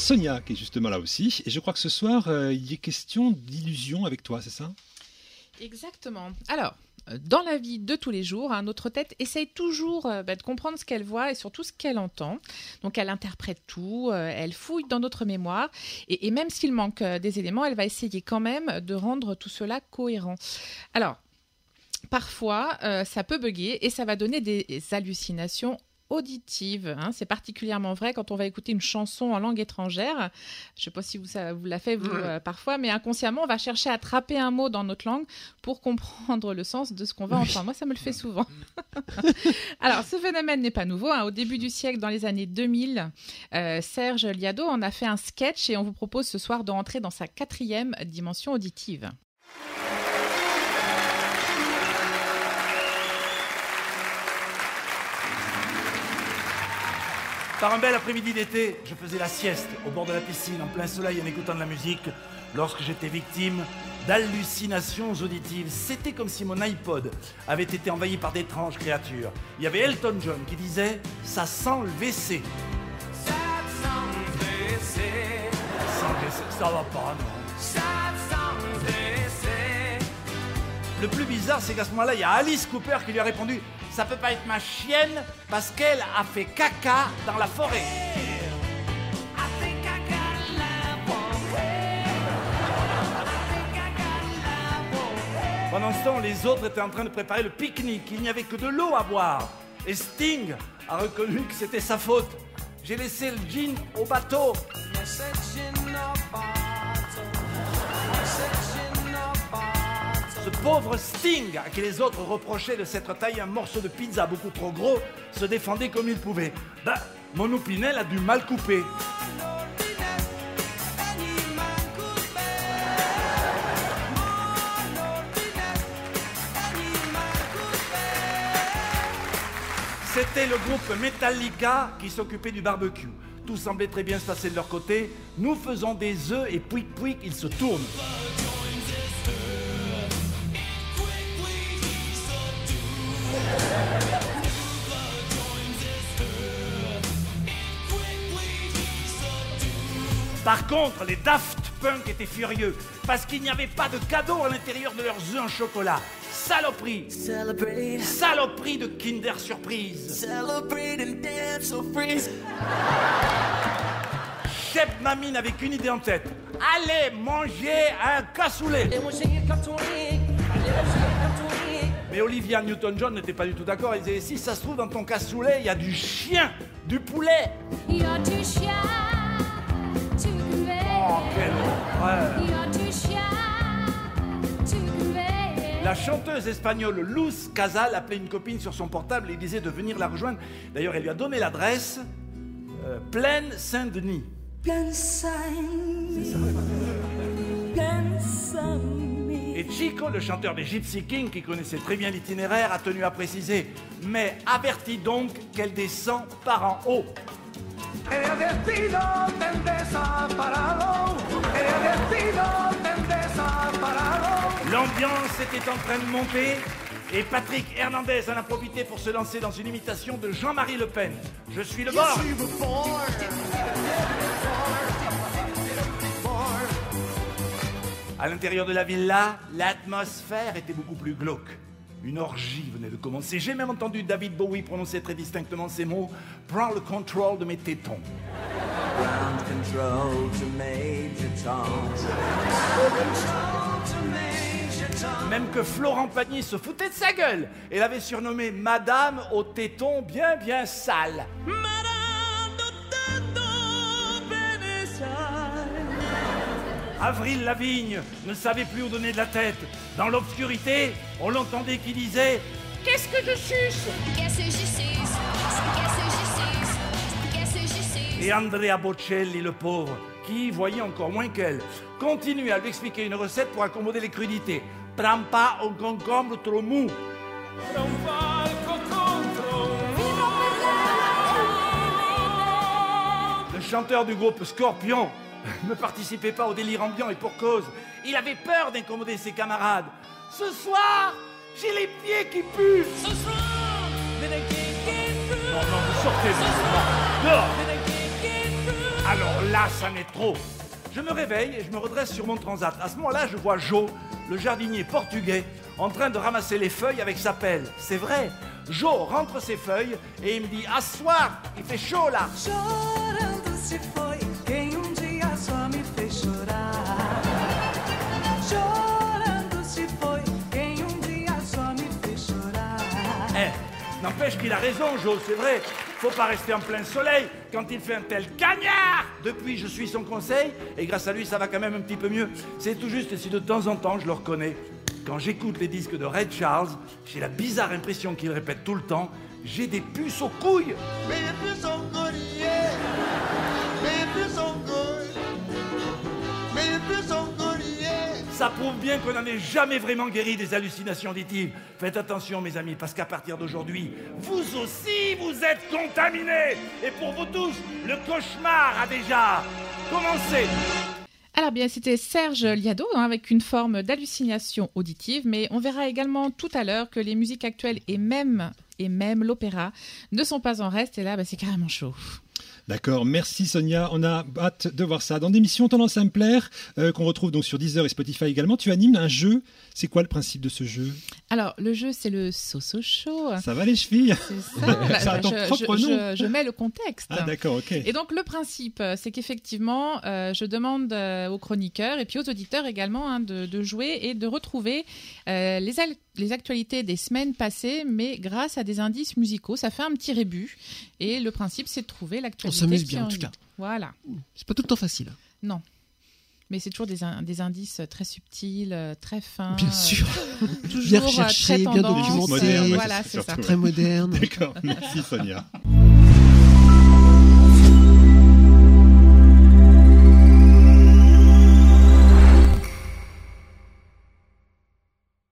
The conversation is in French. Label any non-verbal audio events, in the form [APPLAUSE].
Sonia qui est justement là aussi. Et je crois que ce soir, euh, il est question d'illusion avec toi, c'est ça? Exactement. Alors, euh, dans la vie de tous les jours, hein, notre tête essaye toujours euh, bah, de comprendre ce qu'elle voit et surtout ce qu'elle entend. Donc elle interprète tout, euh, elle fouille dans notre mémoire et, même s'il manque des éléments, elle va essayer quand même de rendre tout cela cohérent. Alors, parfois, ça peut bugger et ça va donner des hallucinations auditives. hein. C'est particulièrement vrai quand on va écouter une chanson en langue étrangère. Je ne sais pas si vous, ça vous l'a fait vous, euh, parfois, mais inconsciemment, on va chercher à attraper un mot dans notre langue pour comprendre le sens de ce qu'on va entendre. Moi, ça me le fait souvent. [LAUGHS] Alors, ce phénomène n'est pas nouveau. hein. Au début du siècle, dans les années 2000, euh, Serge Liado en a fait un sketch et on vous propose ce soir de rentrer dans sa quatrième dimension auditive. Par un bel après-midi d'été, je faisais la sieste au bord de la piscine en plein soleil en écoutant de la musique lorsque j'étais victime d'hallucinations auditives. C'était comme si mon iPod avait été envahi par d'étranges créatures. Il y avait Elton John qui disait Ça sent le WC. Ça sent le WC. Ça va pas, non. Le plus bizarre, c'est qu'à ce moment-là, il y a Alice Cooper qui lui a répondu Ça peut pas être ma chienne parce qu'elle a fait caca dans la forêt. Pendant ce temps, les autres étaient en train de préparer le pique-nique. Il n'y avait que de l'eau à boire. Et Sting a reconnu que c'était sa faute. J'ai laissé le jean au bateau. Pauvre Sting, à qui les autres reprochaient de s'être taillé un morceau de pizza beaucoup trop gros, se défendait comme il pouvait. Ben, mon opinel a du mal coupé. C'était le groupe Metallica qui s'occupait du barbecue. Tout semblait très bien se passer de leur côté. Nous faisons des œufs et pouic pouic, ils se tournent. Par contre, les Daft Punk étaient furieux parce qu'il n'y avait pas de cadeau à l'intérieur de leurs œufs en chocolat. Saloperie Saloperie de Kinder Surprise Chef Mamie n'avait qu'une idée en tête. Allez manger un cassoulet Mais Olivia Newton-John n'était pas du tout d'accord. Elle disait, si ça se trouve dans ton cassoulet, il y a du chien, du poulet. Shy to convey. Oh. La chanteuse espagnole Luz Casal appelait une copine sur son portable et disait de venir la rejoindre. D'ailleurs, elle lui a donné l'adresse euh, Plaine Saint-Denis. Et Chico, le chanteur des Gypsy Kings, qui connaissait très bien l'itinéraire, a tenu à préciser Mais avertis donc qu'elle descend par en haut. L'ambiance était en train de monter et Patrick Hernandez en a profité pour se lancer dans une imitation de Jean-Marie Le Pen. Je suis le bord. À l'intérieur de la villa, l'atmosphère était beaucoup plus glauque. Une orgie venait de commencer. J'ai même entendu David Bowie prononcer très distinctement ces mots Prends le contrôle de mes tétons. Ground control to Major Tom. Même que Florent Pagny se foutait de sa gueule et l'avait surnommé Madame aux tétons bien bien sales. Avril Lavigne ne savait plus où donner de la tête. Dans l'obscurité, on l'entendait qui disait Qu'est-ce que je suce? Qu'est-ce que je sais Qu'est-ce que je sais Qu'est-ce que je sais Et Andrea Bocelli, le pauvre, qui, voyait encore moins qu'elle, continue à lui expliquer une recette pour accommoder les crudités. Prends pas un concombre trop mou. Le chanteur du groupe Scorpion [LAUGHS] ne participait pas au délire ambiant et pour cause. Il avait peur d'incommoder ses camarades. Ce soir, j'ai les pieds qui puent. Non, non, vous sortez. Non. Dehors. Alors là, ça n'est trop. Je me réveille et je me redresse sur mon transat. À ce moment-là, je vois Joe, le jardinier portugais, en train de ramasser les feuilles avec sa pelle. C'est vrai. Joe rentre ses feuilles et il me dit Assoir, il fait chaud là. Um um. Eh, n'empêche qu'il a raison, Joe, c'est vrai. Faut pas rester en plein soleil quand il fait un tel cagnard. Depuis, je suis son conseil et grâce à lui, ça va quand même un petit peu mieux. C'est tout juste si de temps en temps, je le reconnais. Quand j'écoute les disques de Red Charles, j'ai la bizarre impression qu'il répète tout le temps J'ai des puces aux couilles. Baby, so good, yeah. Ça prouve bien qu'on n'en est jamais vraiment guéri des hallucinations auditives. Faites attention, mes amis, parce qu'à partir d'aujourd'hui, vous aussi, vous êtes contaminés. Et pour vous tous, le cauchemar a déjà commencé. Alors bien, c'était Serge Liado hein, avec une forme d'hallucination auditive, mais on verra également tout à l'heure que les musiques actuelles et même et même l'opéra ne sont pas en reste. Et là, bah, c'est carrément chaud. D'accord, merci Sonia. On a hâte de voir ça. Dans l'émission Tendance à me plaire, euh, qu'on retrouve donc sur Deezer et Spotify également, tu animes un jeu. C'est quoi le principe de ce jeu? Alors le jeu, c'est le Soso Show. Ça va les chevilles? C'est ça. [LAUGHS] Bah, Ça a bah, ton je, propre je- nom. je- je mets le contexte. Ah d'accord, ok. Et donc le principe, euh, c'est qu'effectivement, euh, je demande aux chroniqueurs et puis aux auditeurs également hein, de, de jouer et de retrouver euh, les, les actualités des semaines passées, mais grâce à des indices musicaux. Ça fait un petit rébut. Et le principe, c'est de trouver l'actualité. On s'amuse bien, en tout cas. Voilà. C'est pas tout le temps facile. Non. Mais c'est toujours des, in- des indices très subtils, euh, très fins. Bien euh, sûr. toujours Bien euh, recherché, très bien tendance, documenté. euh, Moderne, ouais, voilà, c'est ça. Très moderne. D'accord, merci Sonia.